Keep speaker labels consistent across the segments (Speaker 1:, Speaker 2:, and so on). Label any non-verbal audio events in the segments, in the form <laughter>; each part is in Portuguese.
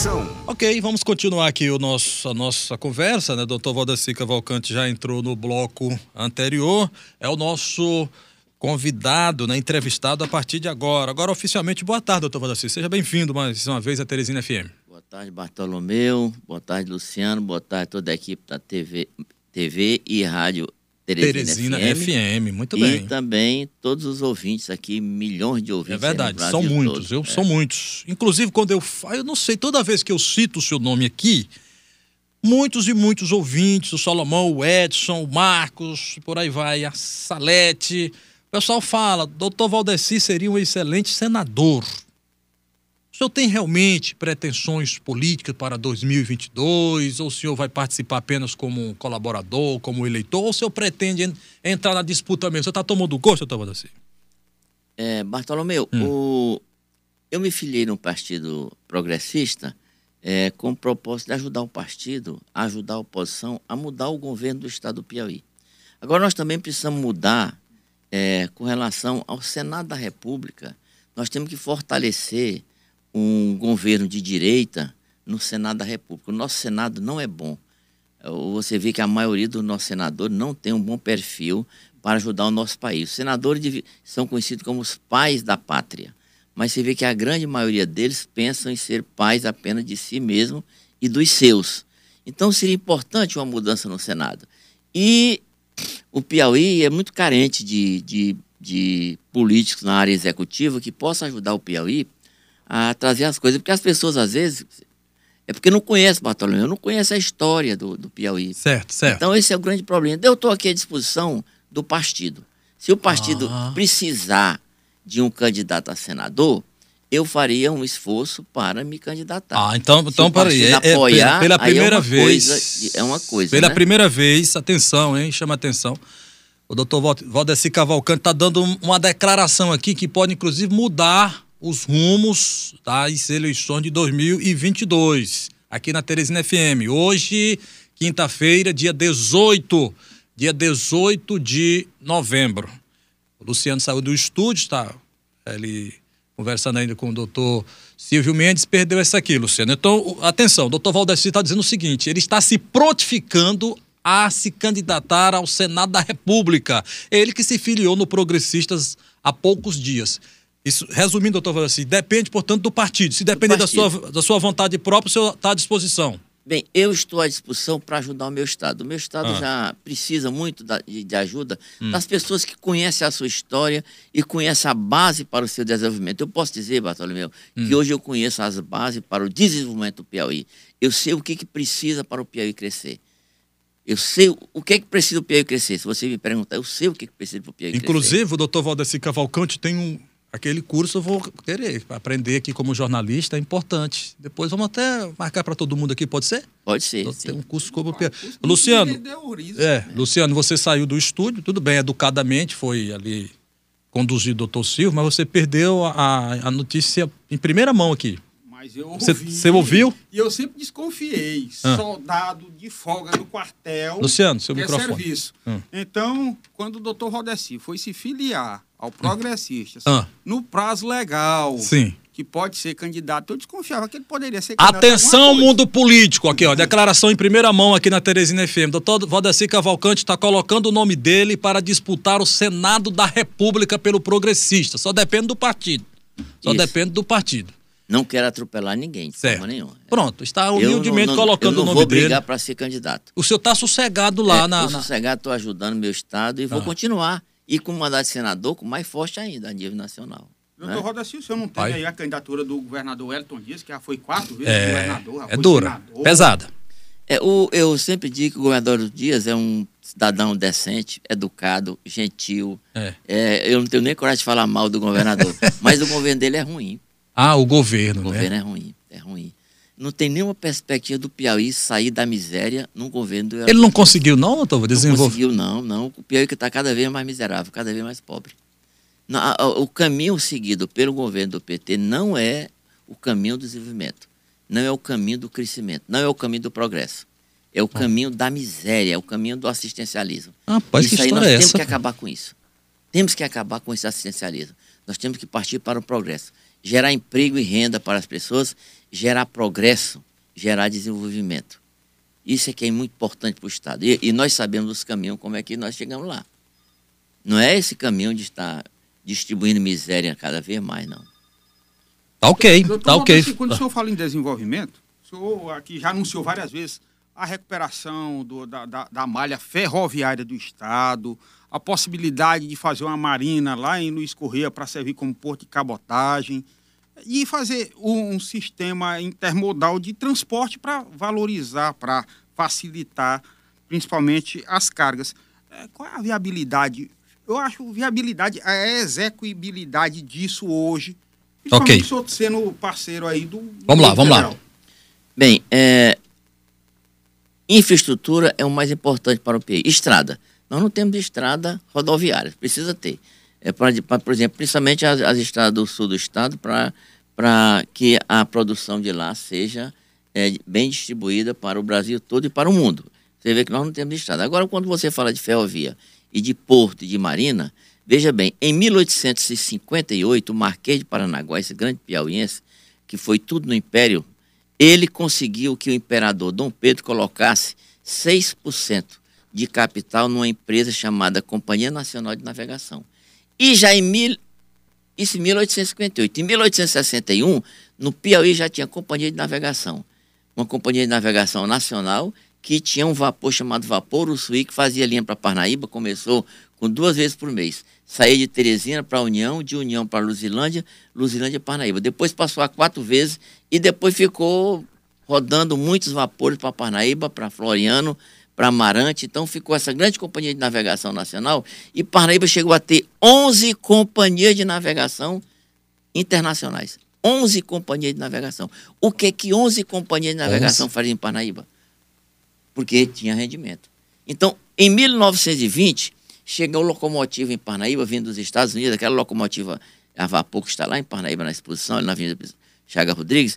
Speaker 1: Informação.
Speaker 2: Ok, vamos continuar aqui o nosso, a nossa conversa, né? Doutor Valdeci Cavalcante já entrou no bloco anterior. É o nosso convidado, né, entrevistado a partir de agora. Agora, oficialmente, boa tarde, doutor Valdeci. Seja bem-vindo mais uma vez à Teresina FM.
Speaker 3: Boa tarde, Bartolomeu. Boa tarde, Luciano. Boa tarde, toda a equipe da TV, TV e Rádio Teresina,
Speaker 2: Teresina FM.
Speaker 3: FM.
Speaker 2: Muito
Speaker 3: E
Speaker 2: bem.
Speaker 3: também todos os ouvintes aqui, milhões de
Speaker 2: É
Speaker 3: ouvintes. no
Speaker 2: verdade, são muitos,
Speaker 3: todo.
Speaker 2: eu,
Speaker 3: É.
Speaker 2: são muitos. Inclusive, quando eu falo, eu não sei, toda vez que eu cito o seu nome aqui, muitos e muitos ouvintes, o Salomão, o Edson, o Marcos, por aí vai, a Salete. O pessoal fala, doutor Valdeci seria um excelente senador. O senhor tem realmente pretensões políticas para 2022? Ou o senhor vai participar apenas como um colaborador, como eleitor? Ou o senhor pretende en- entrar na disputa mesmo? O senhor está tomando gosto, doutor Valdeci?
Speaker 3: É, Bartolomeu,
Speaker 2: Hum.
Speaker 3: o- eu me filiei no Partido Progressista é, com o propósito de ajudar o partido, ajudar a oposição a mudar o governo do estado do Piauí. Agora, nós também precisamos mudar é, com relação ao Senado da República. Nós temos que fortalecer um governo de direita no Senado da República. O nosso Senado não é bom. Você vê que a maioria dos nossos senadores não tem um bom perfil para ajudar o nosso país. Os senadores são conhecidos como os pais da pátria, mas você vê que a grande maioria deles pensam em ser pais apenas de si mesmo e dos seus. Então seria importante uma mudança no Senado. E o Piauí é muito carente de, de, de políticos na área executiva que possam ajudar o Piauí a trazer as coisas, porque as pessoas às vezes é porque não conhecem Bartolomeu, não conhecem a história do, do Piauí.
Speaker 2: Certo, certo.
Speaker 3: Então, esse é o grande problema. Eu estou aqui à disposição do partido. Se o partido
Speaker 2: Ah.
Speaker 3: precisar de um candidato a senador, eu faria um esforço para me candidatar.
Speaker 2: Ah, então, então peraí. É, é
Speaker 3: apoiar,
Speaker 2: pela,
Speaker 3: é
Speaker 2: primeira
Speaker 3: uma
Speaker 2: vez.
Speaker 3: coisa- é uma coisa,
Speaker 2: Pela
Speaker 3: né?
Speaker 2: primeira vez, atenção, hein? Chama atenção. O doutor Val- Valdeci Cavalcante está dando um- uma declaração aqui que pode, inclusive, mudar os rumos das eleições de 2022, aqui na Teresina FM. Hoje, quinta-feira, dia 18, dia 18 de novembro. O Luciano saiu do estúdio, está ele conversando ainda com o doutor Silvio Mendes, perdeu essa aqui, Luciano. Então, atenção, o doutor Valdeci está dizendo o seguinte: ele está se prontificando a se candidatar ao Senado da República. Ele que se filiou no Progressistas há poucos dias. Isso, resumindo, doutor Valdeci, depende, portanto, do partido. Se depender da sua, da sua vontade própria, o senhor está à disposição.
Speaker 3: Bem, eu estou à disposição para ajudar o meu Estado. O meu Estado
Speaker 2: Ah. Hum.
Speaker 3: já precisa muito da- de, de ajuda das pessoas que conhecem a sua história e conhecem a base para o seu desenvolvimento. Eu posso dizer, Bartolomeu,
Speaker 2: Hum.
Speaker 3: que hoje eu conheço as bases para o desenvolvimento do Piauí. Eu sei o que, que precisa para o Piauí crescer. Eu sei o- que é que precisa o Piauí crescer. Se você me perguntar, eu sei o que, que precisa para o Piauí crescer.
Speaker 2: Inclusive, o doutor Valdeci Cavalcante tem um. Aquele curso eu vou querer aprender aqui como jornalista, é importante. Depois vamos até marcar para todo mundo aqui, pode ser?
Speaker 3: Pode ser.
Speaker 2: Tem
Speaker 3: sim.
Speaker 2: um curso como. Luciano, é, Luciano, você saiu do estúdio, tudo bem, educadamente, foi ali conduzido o doutor Silvio, mas você perdeu a, a notícia em primeira mão aqui.
Speaker 4: Mas eu
Speaker 2: Você-
Speaker 4: ouvi.
Speaker 2: você ouviu?
Speaker 4: E eu sempre desconfiei.
Speaker 2: Ah.
Speaker 4: Soldado de folga no quartel.
Speaker 2: Luciano, seu
Speaker 4: é
Speaker 2: microfone.
Speaker 4: serviço.
Speaker 2: Hum.
Speaker 4: Então, quando o doutor Rodeci foi se filiar ao Progressistas,
Speaker 2: Ah.
Speaker 4: no prazo legal,
Speaker 2: Sim.
Speaker 4: que pode ser candidato, eu desconfiava que ele poderia ser candidato
Speaker 2: Atenção, mundo político. Aqui, ó. Declaração em primeira mão aqui na Teresina FM. Doutor Valdeci Cavalcante está colocando o nome dele para disputar o Senado da República pelo Progressista. Só depende do partido. Só
Speaker 3: Isso.
Speaker 2: depende do partido.
Speaker 3: Não quero atropelar ninguém, de
Speaker 2: Certo.
Speaker 3: forma nenhuma.
Speaker 2: Pronto, está
Speaker 3: Eu
Speaker 2: humildemente
Speaker 3: não- não-
Speaker 2: colocando
Speaker 3: eu
Speaker 2: o
Speaker 3: não
Speaker 2: nome
Speaker 3: vou brigar
Speaker 2: dele.
Speaker 3: para ser candidato.
Speaker 2: O senhor está sossegado lá
Speaker 3: É,
Speaker 2: na. na-
Speaker 3: sossegado, estou ajudando meu estado e vou
Speaker 2: Ah.
Speaker 3: continuar. E com mandato de senador, com mais forte ainda, a nível nacional.
Speaker 4: Doutor
Speaker 3: né?
Speaker 4: Rodeci, o senhor não tem
Speaker 2: Pai.
Speaker 4: aí a candidatura do governador Elton Dias, que já foi quatro vezes
Speaker 2: É,
Speaker 4: governador,
Speaker 2: é
Speaker 4: foi
Speaker 2: dura,
Speaker 4: senador.
Speaker 2: pesada.
Speaker 3: É, o, eu sempre digo que o governador Dias é um cidadão decente, educado, gentil.
Speaker 2: É.
Speaker 3: É, eu não tenho nem coragem de falar mal do governador, <laughs> mas o governo dele é ruim.
Speaker 2: Ah, o governo,
Speaker 3: O
Speaker 2: né?
Speaker 3: governo é ruim, é ruim. Não tem nenhuma perspectiva do Piauí sair da miséria num governo do
Speaker 2: Ele não conseguiu, não, doutor?
Speaker 3: Não
Speaker 2: Desenvolver.
Speaker 3: conseguiu, não, não. O Piauí que está cada vez mais miserável, cada vez mais pobre. Não, o caminho seguido pelo governo do PT não é o caminho do desenvolvimento, não é o caminho do crescimento, não é o caminho do progresso. É o caminho da miséria, é o caminho do assistencialismo.
Speaker 2: Rapaz, que
Speaker 3: isso aí nós
Speaker 2: é
Speaker 3: temos
Speaker 2: essa?
Speaker 3: que acabar com isso. Temos que acabar com esse assistencialismo. Nós temos que partir para o progresso. Gerar emprego e renda para as pessoas gerar progresso, gerar desenvolvimento. Isso é que é muito importante para o Estado. E, e, nós sabemos os caminhos, como é que nós chegamos lá. Não é esse caminho de estar distribuindo miséria cada vez mais, não.
Speaker 2: Tá ok, Doutor, tá ok.
Speaker 4: Quando o senhor fala em desenvolvimento, o senhor aqui já anunciou várias vezes a recuperação do, da, da, da, malha ferroviária do Estado, a possibilidade de fazer uma marina lá em Luiz Correia para servir como porto de cabotagem e fazer um, um sistema intermodal de transporte para valorizar, para facilitar principalmente as cargas. É, qual é a viabilidade? Eu acho viabilidade, a execuibilidade disso hoje,
Speaker 2: principalmente
Speaker 4: okay. sendo parceiro aí do.
Speaker 2: Vamos do lá, vamos lá.
Speaker 3: Bem, é, infraestrutura é o mais importante para o país. Estrada. Nós não temos estrada rodoviária, precisa ter. É pra, pra, por exemplo, principalmente as, as estradas do sul do estado, para que a produção de lá seja é, bem distribuída para o Brasil todo e para o mundo. Você vê que nós não temos estrada. Agora, quando você fala de ferrovia e de porto e de marina, veja bem, em 1858, o Marquês de Paranaguá, esse grande piauiense, que foi tudo no Império, ele conseguiu que o imperador Dom Pedro colocasse 6% de capital numa empresa chamada Companhia Nacional de Navegação. E já em mil, isso em 1858. Em 1861, no Piauí já tinha companhia de navegação. Uma companhia de navegação nacional que tinha um vapor chamado Vapor Ussuí, que fazia linha para Parnaíba, começou com duas vezes por mês. Saía de Teresina para União, de União para Luzilândia, Luzilândia Parnaíba. Depois passou a quatro vezes e depois ficou rodando muitos vapores para Parnaíba, para Floriano, para Amarante. Então ficou essa grande companhia de navegação nacional e Parnaíba chegou a ter 11 companhias de navegação internacionais. 11 companhias de navegação. O que que 11 companhias de navegação 11. faziam em Parnaíba? Porque tinha rendimento. Então, em 1920, chegou locomotiva em Parnaíba, vindo dos Estados Unidos, aquela locomotiva a vapor que está lá em Parnaíba, na exposição, na Avenida Chaga Rodrigues,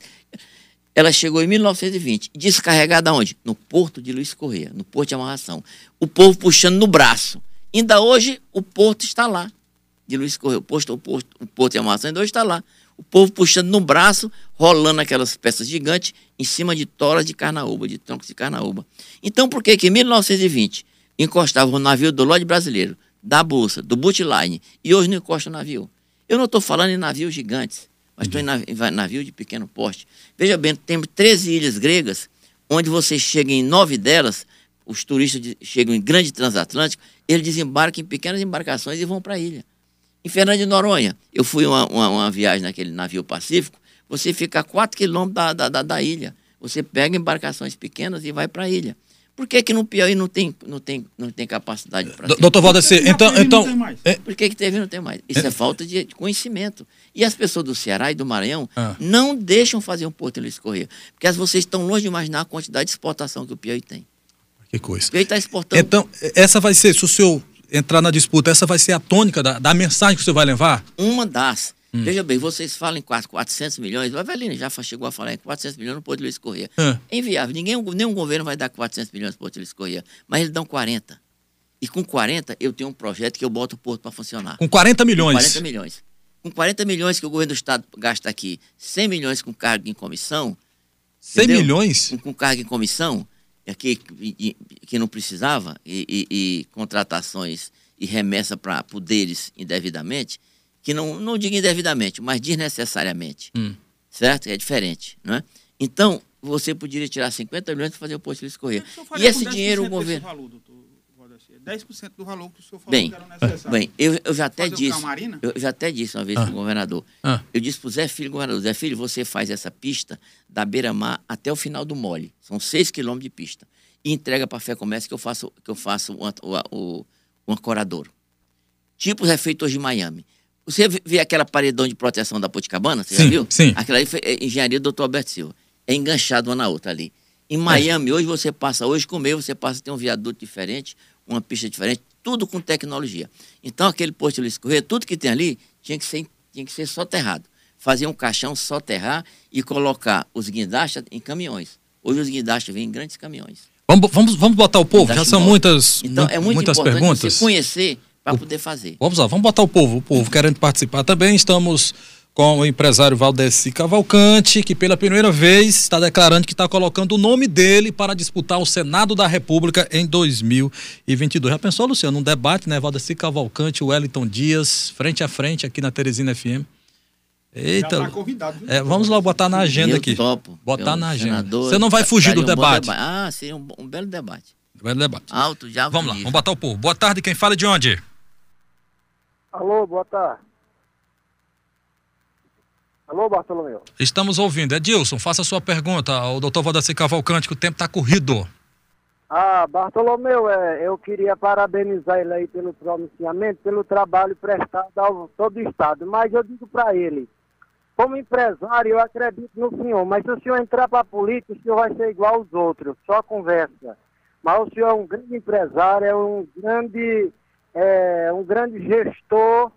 Speaker 3: ela chegou em 1920, descarregada onde? No porto de Luiz Correia, no porto de amarração. O povo puxando no braço. Ainda hoje o porto está lá, de Luiz Correia. O, posto, o, porto, o porto de amarração ainda hoje está lá. O povo puxando no braço, rolando aquelas peças gigantes em cima de toras de carnaúba, de troncos de carnaúba. Então, por que que em 1920 encostava o navio do Lorde Brasileiro, da Bolsa, do Bootline, e hoje não encosta o navio? Eu não estou falando em navios gigantes mas estou em navio de pequeno porte. Veja bem, temos 13 ilhas gregas, onde você chega em nove delas, os turistas chegam em grande transatlântico, eles desembarcam em pequenas embarcações e vão para a ilha. Em Fernando de Noronha, eu fui uma, uma, uma, viagem naquele navio pacífico, você fica a 4 quilômetros da, da, da, da ilha. Você pega embarcações pequenas e vai para a ilha. Por que, que no Piauí não tem, não tem, não tem capacidade para
Speaker 2: Doutor Valdeci, então. então
Speaker 3: é... Por que, que teve não tem mais? Isso é, é falta de conhecimento. E as pessoas do Ceará e do Maranhão ah. não deixam fazer um porto em Luiz Correia. Porque vocês estão longe de imaginar a quantidade de exportação que o Piauí tem.
Speaker 2: Que coisa.
Speaker 3: O Piauí está exportando.
Speaker 2: Então, essa vai ser, se o senhor entrar na disputa, essa vai ser a tônica da, da mensagem que o senhor vai levar?
Speaker 3: Uma das. Hum. Veja bem, vocês falam em 400 milhões, o Avelino já chegou a falar em 400 milhões no Porto Luiz Correia. É. é inviável, ninguém, nenhum governo vai dar 400 milhões no Porto Luiz Correia, mas eles dão 40. E com 40 eu tenho um projeto que eu boto o porto para funcionar.
Speaker 2: Com 40 milhões? Com
Speaker 3: 40 milhões. Com 40 milhões que o governo do estado gasta aqui, 100 milhões com carga em comissão.
Speaker 2: 100 entendeu? milhões?
Speaker 3: Com, com, carga em comissão, aqui, e, que não precisava, e, e, e contratações e remessa para poderes indevidamente que não, não digo indevidamente, mas desnecessariamente. Hum. Certo? É diferente. Né? Então, você poderia tirar 50 milhões para fazer o posto de escorrer. E esse dinheiro o governo. Valor, doutor,
Speaker 4: 10% do valor que o senhor falou
Speaker 3: bem, que era necessário. Bem, eu, eu já até disse. Eu já até disse uma vez ah. para o governador. Ah. Eu disse para o Zé Filho, governador, Zé Filho, você faz essa pista da beira-mar até o final do mole. São 6 quilômetros de pista. E entrega para a Fé Comércio que eu faço, que eu faço um, um, um ancoradouro. Tipo os refeitores de Miami. Você vê aquela paredão de proteção da Poticabana? Você sim, já viu?
Speaker 2: Sim.
Speaker 3: Aquela ali foi é, engenharia do Dr. Alberto Silva. É enganchado uma na outra ali. Em Miami, é. hoje você passa, hoje com meio, você passa a ter um viaduto diferente, uma pista diferente, tudo com tecnologia. Então, aquele posto de Luiz Correia, tudo que tem ali tinha que ser, tinha que ser soterrado. Fazer um caixão, soterrar e colocar os guindastes em caminhões. Hoje os guindastes vêm em grandes caminhões.
Speaker 2: Vamos, vamos, vamos botar o povo, já são muitas, então, é muito muitas importante perguntas.
Speaker 3: você conhecer para poder fazer.
Speaker 2: Vamos lá, vamos botar o povo, o povo querendo participar também. Estamos com o empresário Valdeci Cavalcante, que pela primeira vez está declarando que está colocando o nome dele para disputar o Senado da República em 2022. Já pensou, Luciano, um debate, né? Valdeci Cavalcante, Wellington Dias, frente a frente aqui na Teresina FM. Eita. Tá convidado, é, vamos lá botar na agenda aqui.
Speaker 3: Topo.
Speaker 2: Botar na agenda. Senador, Você não vai fugir do um debate.
Speaker 3: debate. Ah, seria um, um, belo debate.
Speaker 2: Um belo debate.
Speaker 3: Alto, já.
Speaker 2: Vamos lá, vamos botar o povo. Boa tarde, quem fala de onde?
Speaker 1: Alô, boa tarde. Alô, Bartolomeu.
Speaker 2: Estamos ouvindo. Edilson, faça a sua pergunta ao doutor Valdeci Cavalcante, que o tempo está corrido.
Speaker 1: Ah, Bartolomeu, é, eu queria parabenizar ele aí pelo pronunciamento, pelo trabalho prestado ao todo o Estado. Mas eu digo para ele, como empresário, eu acredito no senhor, mas se o senhor entrar para a política, o senhor vai ser igual aos outros, só conversa. Mas o senhor é um grande empresário, é um grande, é, um grande gestor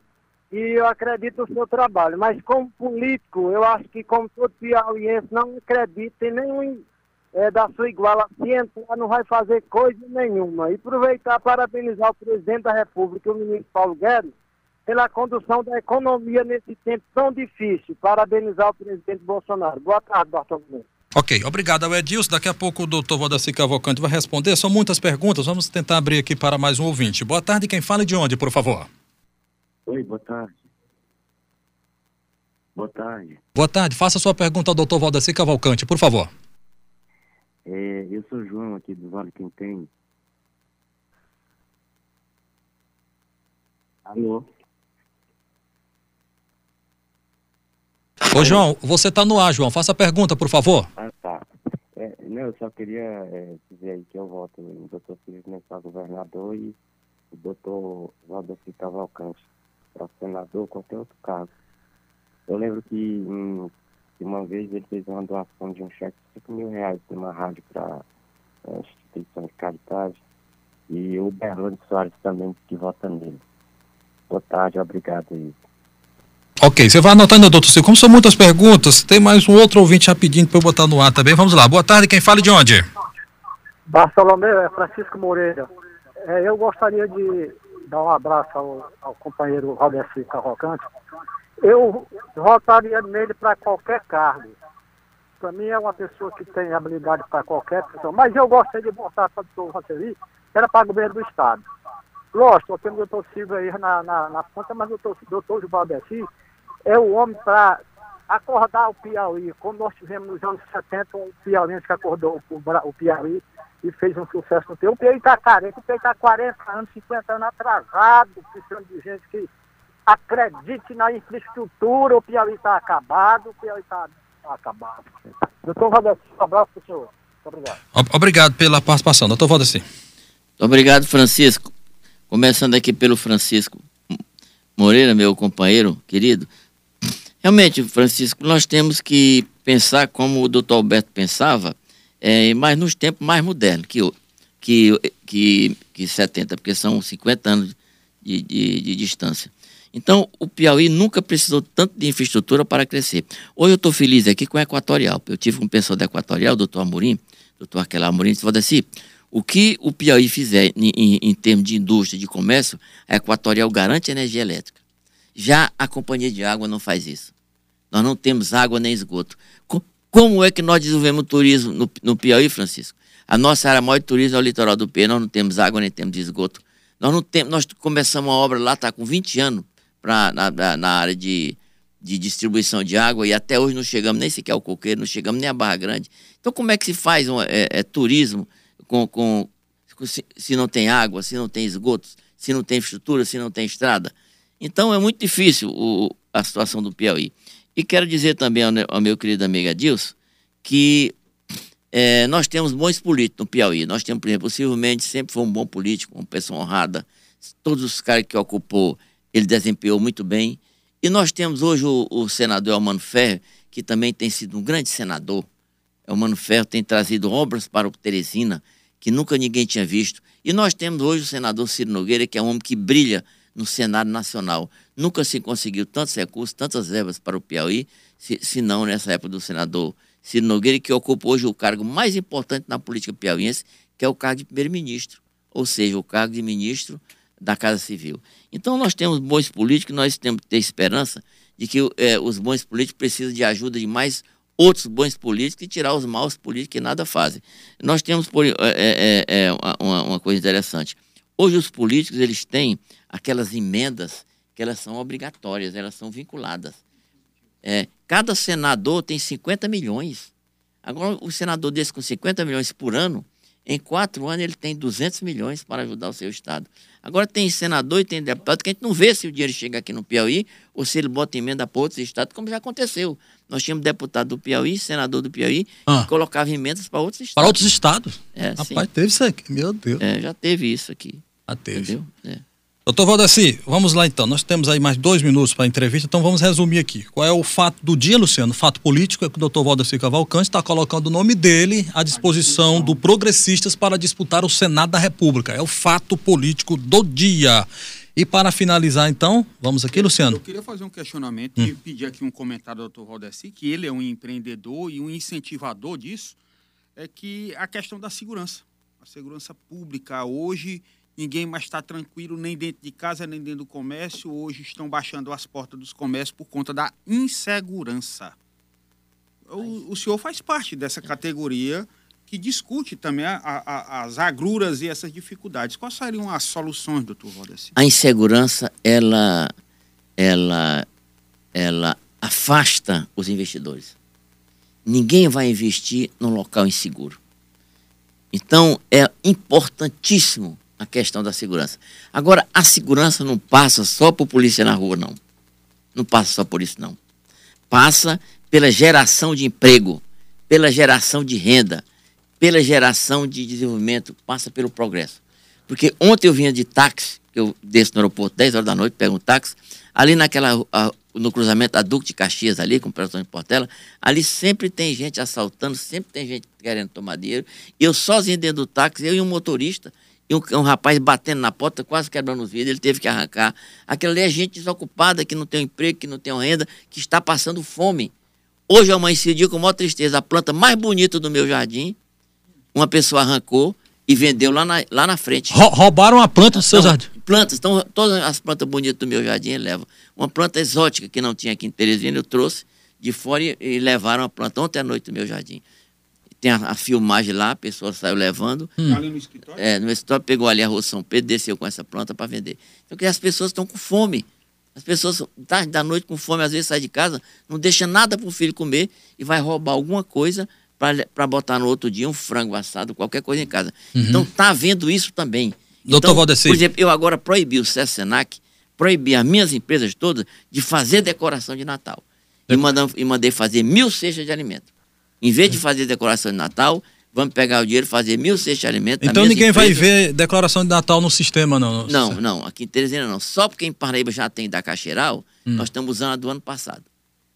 Speaker 1: e eu acredito no seu trabalho. Mas como político, eu acho que como todo piauiense não acredita em nenhum é, da sua iguala, se entrar não vai fazer coisa nenhuma. E aproveitar para parabenizar o presidente da República, o ministro Paulo Guedes, pela condução da economia nesse tempo tão difícil. Parabenizar o presidente Bolsonaro. Boa tarde, Bartolomeu.
Speaker 2: Ok, obrigado ao Edilson. Daqui a pouco o doutor Valdeci Cavalcante vai responder. São muitas perguntas, vamos tentar abrir aqui para mais um ouvinte. Boa tarde, quem fala de onde, por favor?
Speaker 5: Oi, boa tarde. Boa tarde.
Speaker 2: Boa tarde, faça sua pergunta ao doutor Valdeci Cavalcante, por favor.
Speaker 5: É, eu sou João aqui do Vale Quem Alô?
Speaker 2: Ô, João, você está no ar, João. Faça a pergunta, por favor.
Speaker 5: Ah, tá. É, não, eu só queria é, dizer aí que eu voto no doutor Felipe Mensah governador e o doutor Valdeci Cavalcante para senador, qualquer outro caso. Eu lembro que em, uma vez ele fez uma doação de um cheque de 5 mil reais de uma rádio para a instituição de caridade e o Berlândia Soares também que vota nele. Boa tarde, obrigado aí.
Speaker 2: Ok, você vai anotando, doutor Silvio. Como são muitas perguntas, tem mais um outro ouvinte rapidinho para eu botar no ar também. Vamos lá. Boa tarde, quem fala de onde?
Speaker 1: Bartolomeu, é Francisco Moreira. É, eu gostaria de dar um abraço ao, ao companheiro Valdeci Cavalcante. Eu votaria nele para qualquer cargo. Para mim é uma pessoa que tem habilidade para qualquer pessoa. Mas eu gostaria de votar para o doutor Roteri, que era para governo do Estado. Lógico, tenho o doutor Silvio aí na, na, na ponta, mas o doutor, doutor Valdeci é o homem para acordar o Piauí. Como nós tivemos nos anos 70, um piauiense que acordou o, o Piauí e fez um sucesso no Piauí. O Piauí está carente, o Piauí está 40 anos, 50 anos atrasado, precisando de gente que acredite na infraestrutura, o Piauí está acabado, o Piauí está tá acabado. Doutor Valdeci, um abraço para o senhor. Muito obrigado.
Speaker 2: Obrigado pela participação. Doutor Valdeci.
Speaker 3: Obrigado, Francisco. Começando aqui pelo Francisco Moreira, meu companheiro querido. Realmente, Francisco, nós temos que pensar como o doutor Alberto pensava, é, mas nos tempos mais modernos que, que, que, que 70, porque são 50 anos de, de, de distância. Então, o Piauí nunca precisou tanto de infraestrutura para crescer. Hoje eu estou feliz aqui com a Equatorial. Eu tive um pessoal da Equatorial, o doutor Amorim, doutor Aquela Amorim, disse assim, o que o Piauí fizer em, em, em termos de indústria, de comércio, a Equatorial garante energia elétrica. Já a Companhia de Água não faz isso. Nós não temos água nem esgoto. Como é que nós desenvolvemos turismo no, no Piauí, Francisco? A nossa área maior de turismo é o litoral do Piauí, nós não temos água nem temos esgoto. Nós não temos, nós começamos uma obra lá, está com 20 anos, pra, na, na área de, de distribuição de água e até hoje não chegamos nem sequer ao coqueiro, não chegamos nem a Barra Grande. Então como é que se faz um, é, é, turismo com, com se, se, não tem água, se não tem esgotos, se não tem infraestrutura, se não tem estrada? Então é muito difícil o, a situação do Piauí. E quero dizer também ao, ao meu querido amigo Adilson que é, nós temos bons políticos no Piauí. Nós temos, por exemplo, o Silvio Mendes sempre foi um bom político, uma pessoa honrada. Todos os caras que ocupou, ele desempenhou muito bem. E nós temos hoje o, o senador Almano Ferro, que também tem sido um grande senador. O Mano Ferro tem trazido obras para o Teresina que nunca ninguém tinha visto. E nós temos hoje o senador Ciro Nogueira, que é um homem que brilha no cenário nacional. Nunca se conseguiu tantos recursos, tantas verbas para o Piauí, se, se não nessa época do senador Ciro Nogueira, que ocupa hoje o cargo mais importante na política piauiense, que é o cargo de primeiro-ministro, ou seja, o cargo de ministro da Casa Civil. Então nós temos bons políticos, nós temos que ter esperança de que é, os bons políticos precisam de ajuda de mais outros bons políticos e tirar os maus políticos que nada fazem. Nós temos é, é, uma, uma, coisa interessante. Hoje os políticos eles têm aquelas emendas que elas são obrigatórias, elas são vinculadas. É, cada senador tem 50 milhões. Agora, o senador desse com 50 milhões por ano, em quatro anos ele tem 200 milhões para ajudar o seu estado. Agora tem senador e tem deputado que a gente não vê se o dinheiro chega aqui no Piauí ou se ele bota emenda para outros estados, como já aconteceu. Nós tínhamos deputado do Piauí, senador do Piauí, ah. que colocava emendas para outros estados.
Speaker 2: Para outros estados?
Speaker 3: É,
Speaker 2: Rapaz,
Speaker 3: sim.
Speaker 2: teve isso aqui, meu Deus.
Speaker 3: É, já teve isso aqui.
Speaker 2: Já teve. Entendeu? É. Doutor Valdeci, vamos lá então. Nós temos aí mais dois minutos para a entrevista, então vamos resumir aqui. Qual é o fato do dia, Luciano? O fato político é que o doutor Valdeci Cavalcante está colocando o nome dele à disposição do Progressistas para disputar o Senado da República. É o fato político do dia. E para finalizar, então, vamos aqui, Luciano.
Speaker 4: Eu queria fazer um questionamento hum. e pedir aqui um comentário do doutor Valdeci, que ele é um empreendedor e um incentivador disso, é que a questão da segurança. A segurança pública hoje Ninguém mais está tranquilo nem dentro de casa, nem dentro do comércio. Hoje estão baixando as portas dos comércios por conta da insegurança. O, o senhor faz parte dessa categoria que discute também a, a, as agruras e essas dificuldades. Quais seriam as soluções, doutor Valdeci?
Speaker 3: A insegurança, ela, ela, ela afasta os investidores. Ninguém vai investir num local inseguro. Então, é importantíssimo a questão da segurança. Agora, a segurança não passa só por polícia na rua, não. Não passa só por isso, não. Passa pela geração de emprego, pela geração de renda, pela geração de desenvolvimento, passa pelo progresso. Porque ontem eu vinha de táxi, eu desço no aeroporto 10 horas da noite, pego um táxi, ali naquela, a, no cruzamento da Duque de Caxias, ali, com o Operação de Portela, ali sempre tem gente assaltando, sempre tem gente querendo tomar dinheiro. Eu sozinho dentro do táxi, eu e um motorista, e um, um, rapaz batendo na porta, quase quebrando os vidros, ele teve que arrancar. Aquela ali é gente desocupada, que não tem emprego, que não tem renda, que está passando fome. Hoje eu amanheci com maior tristeza, a planta mais bonita do meu jardim, uma pessoa arrancou e vendeu lá na, lá na frente.
Speaker 2: roubaram a planta do seu jardim?
Speaker 3: Plantas, então todas as plantas bonitas do meu jardim ele leva. Uma planta exótica que não tinha aqui em Teresina, eu trouxe de fora e, e levaram a planta ontem à noite do meu jardim tem a, a, filmagem lá, a pessoa saiu levando.
Speaker 4: Hum. Ali no escritório?
Speaker 3: É, no escritório pegou ali a Rua São Pedro, desceu com essa planta para vender. Então, que as pessoas estão com fome. As pessoas, tarde da noite, com fome, às vezes sai de casa, não deixa nada para o filho comer e vai roubar alguma coisa para botar no outro dia um frango assado, qualquer coisa em casa. Uhum. Então, está havendo isso também.
Speaker 2: Doutor então, Valdeci.
Speaker 3: Por exemplo, eu agora proibi o SESENAC, proibi as minhas empresas todas de fazer decoração de Natal. E, mandam, e mandei fazer mil cestas de alimento. Em vez de fazer decoração de Natal, vamos pegar o dinheiro e fazer mil cestas de alimentos.
Speaker 2: Então ninguém vai ver declaração de Natal no sistema, não?
Speaker 3: Não, não. Aqui em Teresina não. Só porque em Paraíba já tem da Caixeiral, hum. nós estamos usando a do ano passado.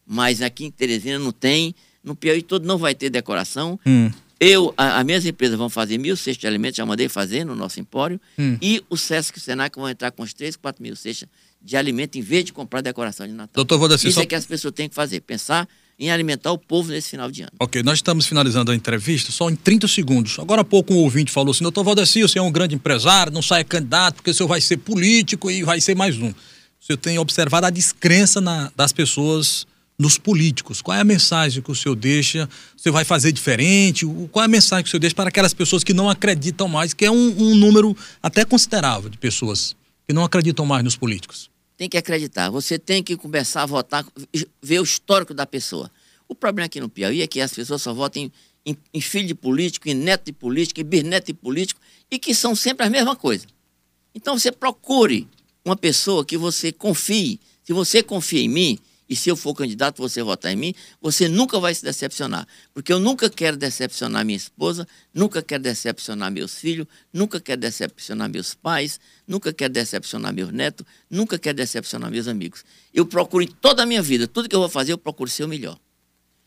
Speaker 3: Mas aqui em Teresina não tem. No Piauí todo não vai ter decoração. Hum. Eu, as minhas empresas vão fazer mil cestas de alimentos, já mandei fazer no nosso empório. Hum. E o Sesc e o Senac vão entrar com uns 3, 4 mil cestas de alimento em vez de comprar decoração de Natal.
Speaker 2: Doutor Valdeci,
Speaker 3: Isso só... é que as pessoas têm que fazer, pensar em alimentar o povo nesse final de ano.
Speaker 2: Ok, nós estamos finalizando a entrevista só em 30 segundos. Agora há pouco um ouvinte falou assim, doutor Valdeci, o senhor é um grande empresário, não sai candidato porque o senhor vai ser político e vai ser mais um. O senhor tem observado a descrença na, das pessoas nos políticos. Qual é a mensagem que o senhor deixa? Senhor vai fazer diferente? Qual é a mensagem que o senhor deixa para aquelas pessoas que não acreditam mais, que é um, um número até considerável de pessoas que não acreditam mais nos políticos?
Speaker 3: Tem que acreditar. Você tem que começar a votar, ver o histórico da pessoa. O problema aqui no Piauí é que as pessoas só votam em, em, em filho de político, em neto de político, em bisneto de político, e que são sempre a mesma coisa. Então você procure uma pessoa que você confie. Se você confia em mim, e se eu for candidato, você votar em mim, você nunca vai se decepcionar. Porque eu nunca quero decepcionar minha esposa, nunca quero decepcionar meus filhos, nunca quero decepcionar meus pais, nunca quero decepcionar meus netos, nunca quero decepcionar meus amigos. Eu procuro em toda a minha vida, tudo que eu vou fazer, eu procuro ser o melhor.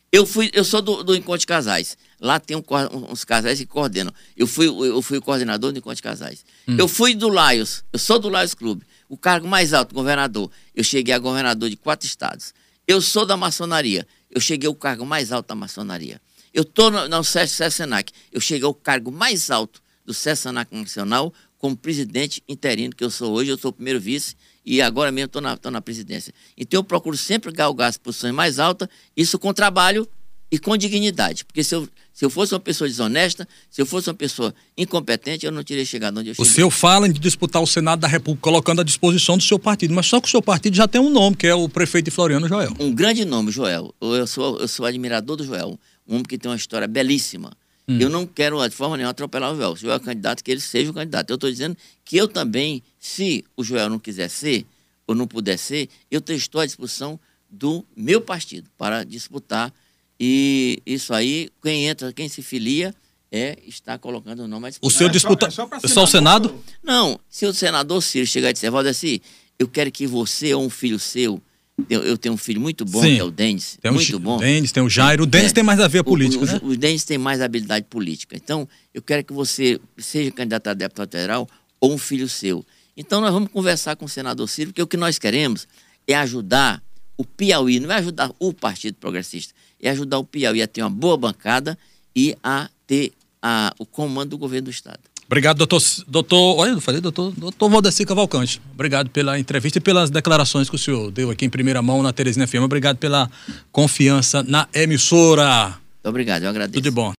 Speaker 3: Eu, fui, eu sou do, do Encontro de Casais. Lá tem um, uns casais que coordenam. Eu fui, eu fui o coordenador do Encontro de Casais. Hum. Eu fui do Laios, eu sou do Laios Clube o cargo mais alto, governador. Eu cheguei a governador de quatro estados. Eu sou da maçonaria. Eu cheguei ao cargo mais alto da maçonaria. Eu estou no, no SESENAC. Eu cheguei ao cargo mais alto do SESENAC Nacional como presidente interino que eu sou hoje. Eu sou o primeiro vice e agora mesmo estou na, na presidência. Então eu procuro sempre galgar as posições mais altas, isso com trabalho e com dignidade. Porque se eu, se eu fosse uma pessoa desonesta, se eu fosse uma pessoa incompetente, eu não teria chegado onde eu cheguei.
Speaker 2: O senhor fala em disputar o Senado da República, colocando à disposição do seu partido, mas só que o seu partido já tem um nome, que é o prefeito de Floriano, Joel.
Speaker 3: Um grande nome, Joel. Eu sou, eu sou admirador do Joel, um homem que tem uma história belíssima. Hum. Eu não quero, de forma nenhuma, atropelar o Joel. Se o Joel é candidato, que ele seja o candidato. Eu estou dizendo que eu também, se o Joel não quiser ser, ou não puder ser, eu estou à disposição do meu partido para disputar. E isso aí, quem entra, quem se filia, é está colocando o nome à disposição.
Speaker 2: O senhor disputa é só, é só, só o Senado?
Speaker 3: Não, se o senador Ciro chegar e disser, Valdeci, eu quero que você ou um filho seu eu, eu, tenho um filho muito bom, Sim. que é o Denis. Tem muito bom.
Speaker 2: Denis, tem o Jairo. O Denis é. tem mais a ver política,
Speaker 3: o,
Speaker 2: né?
Speaker 3: O, o Denis tem mais habilidade política. Então, eu quero que você seja candidato a deputado federal ou um filho seu. Então, nós vamos conversar com o senador Ciro, porque o que nós queremos é ajudar o Piauí, não é ajudar o Partido Progressista, é ajudar o Piauí a ter uma boa bancada e a ter a, o comando do governo do Estado.
Speaker 2: Obrigado, doutor. doutor olha, eu falei, doutor, doutor Valdeci Cavalcante. Obrigado pela entrevista e pelas declarações que o senhor deu aqui em primeira mão na Teresina FM. Obrigado pela confiança na emissora.
Speaker 3: Obrigado, eu agradeço.
Speaker 2: Tudo de bom.